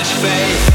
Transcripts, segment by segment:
much faith.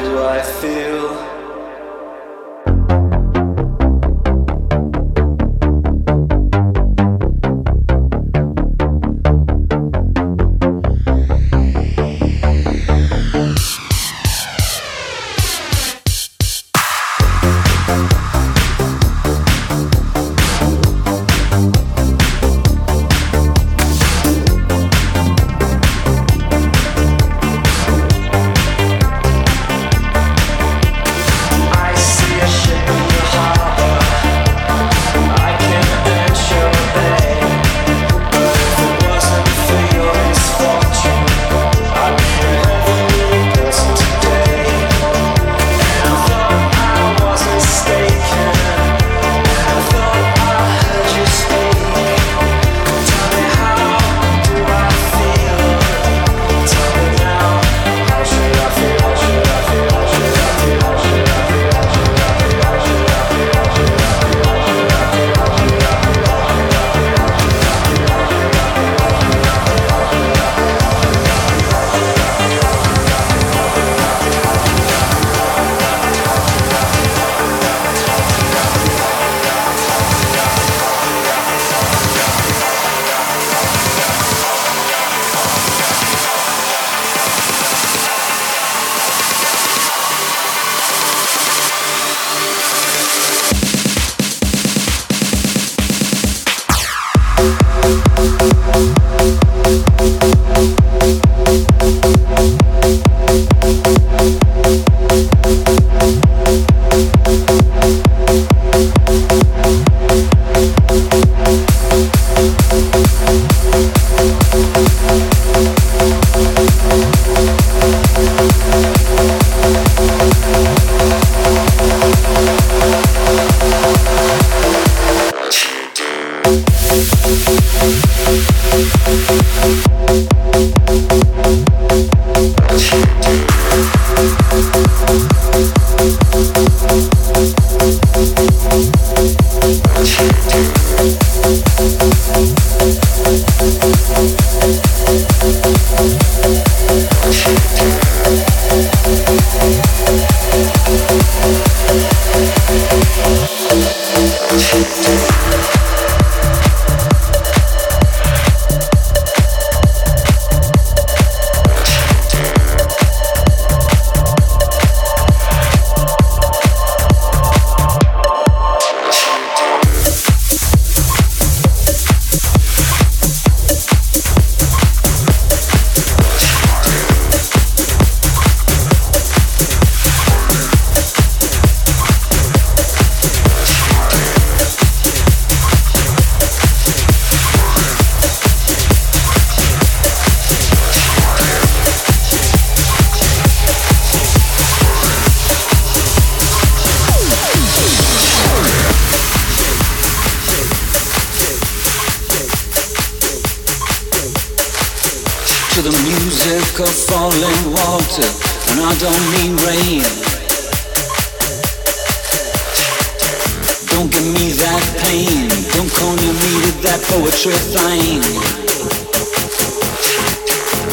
do I feel?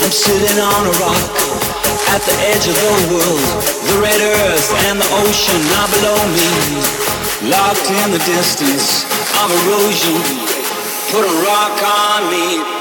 I'm sitting on a rock at the edge of the world. The red earth and the ocean are below me, locked in the distance of erosion. Put a rock on me.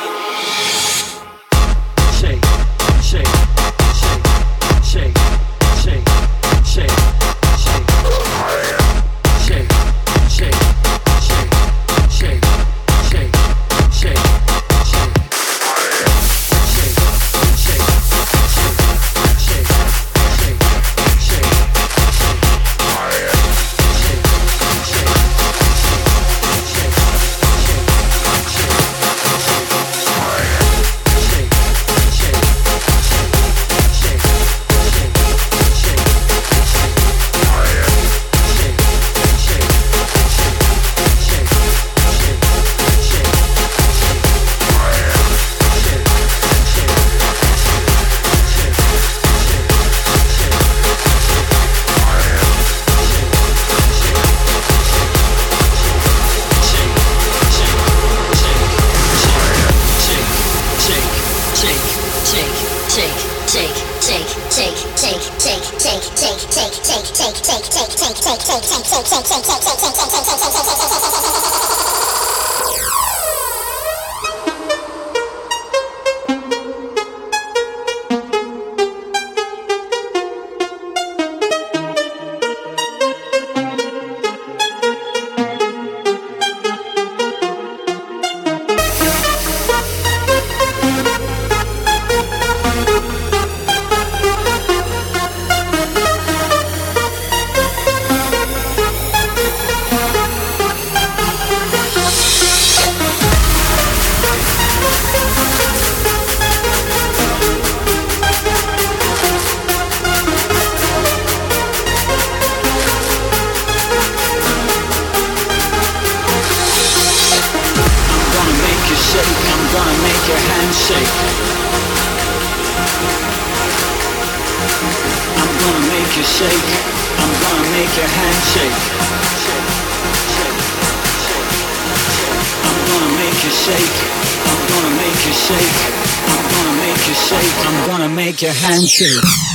Show.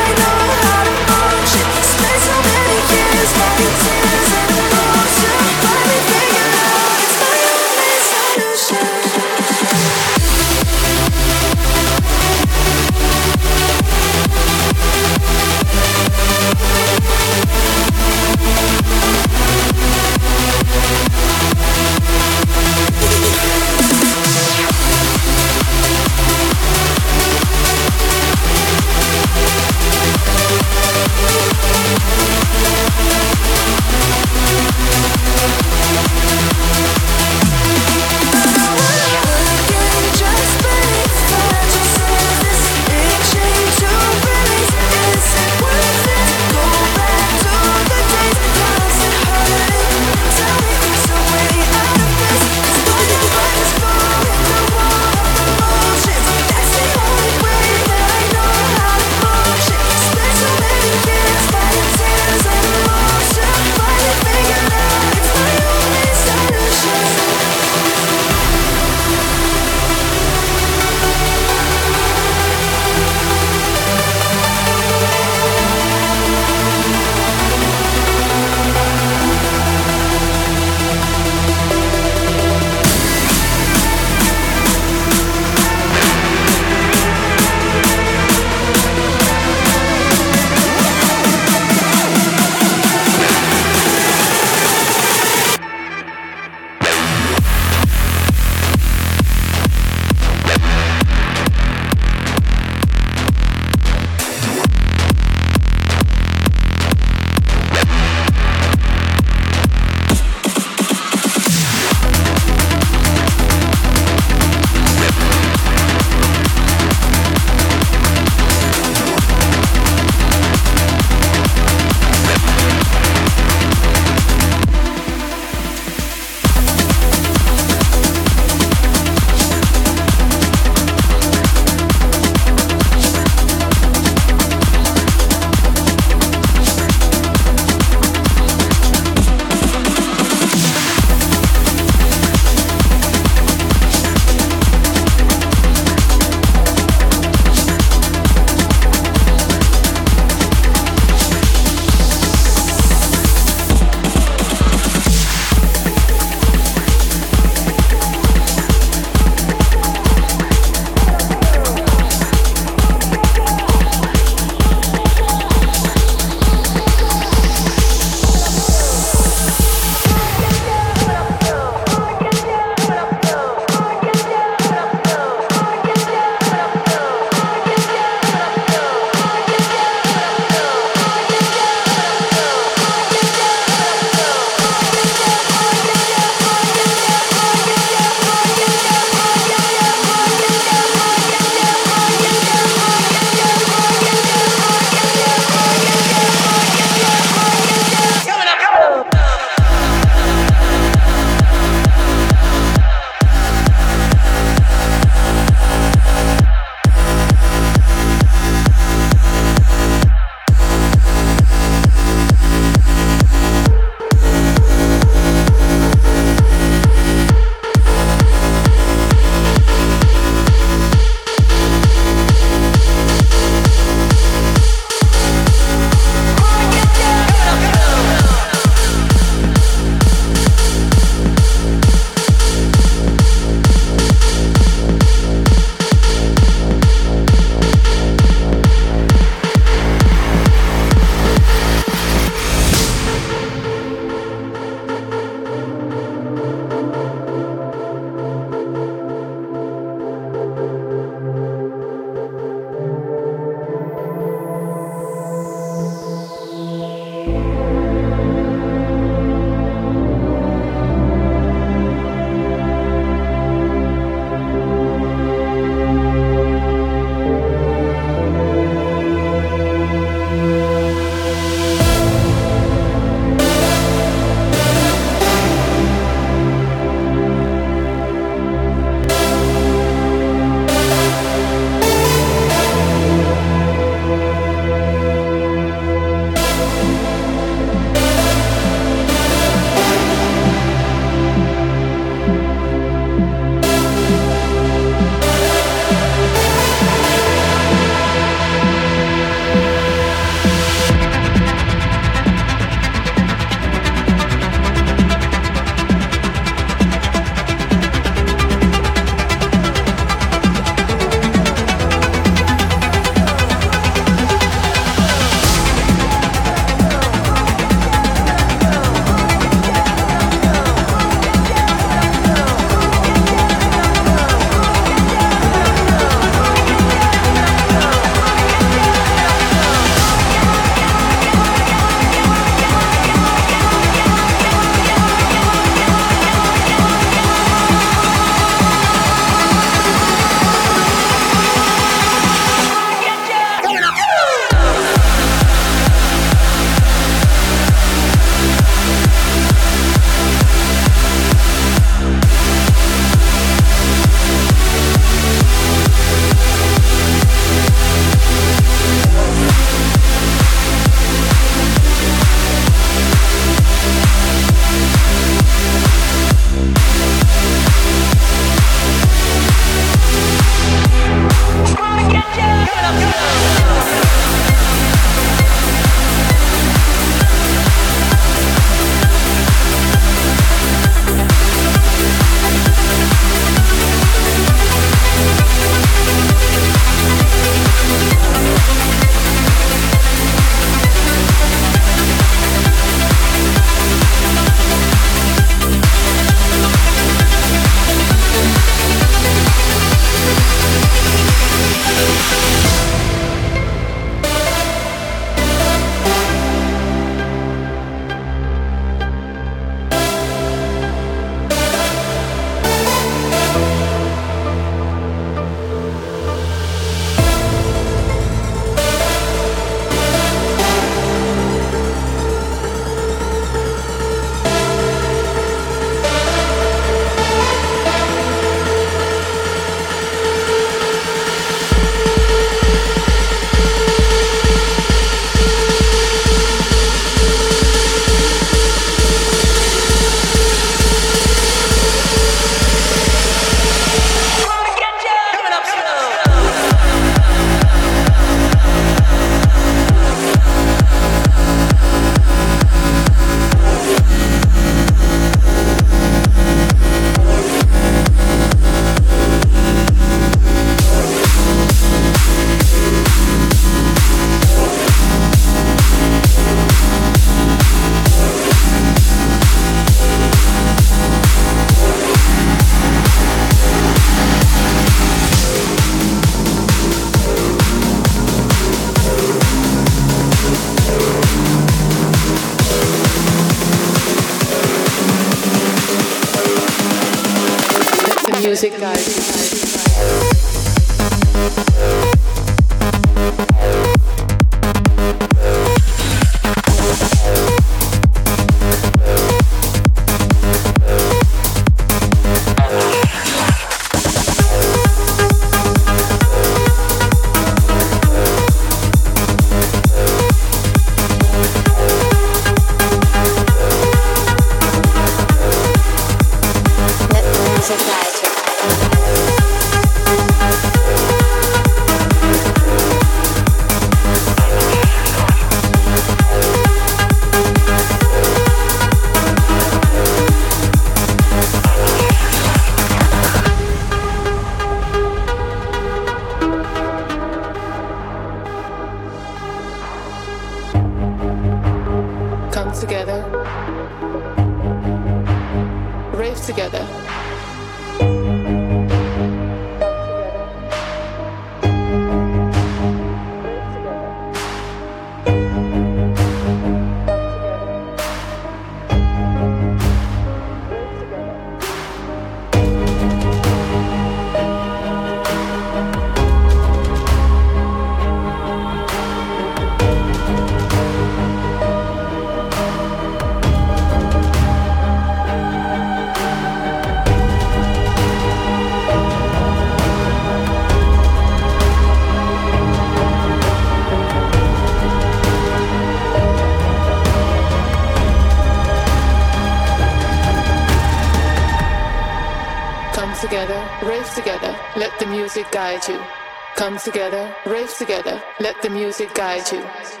Together, rave together, let the music guide you.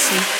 see.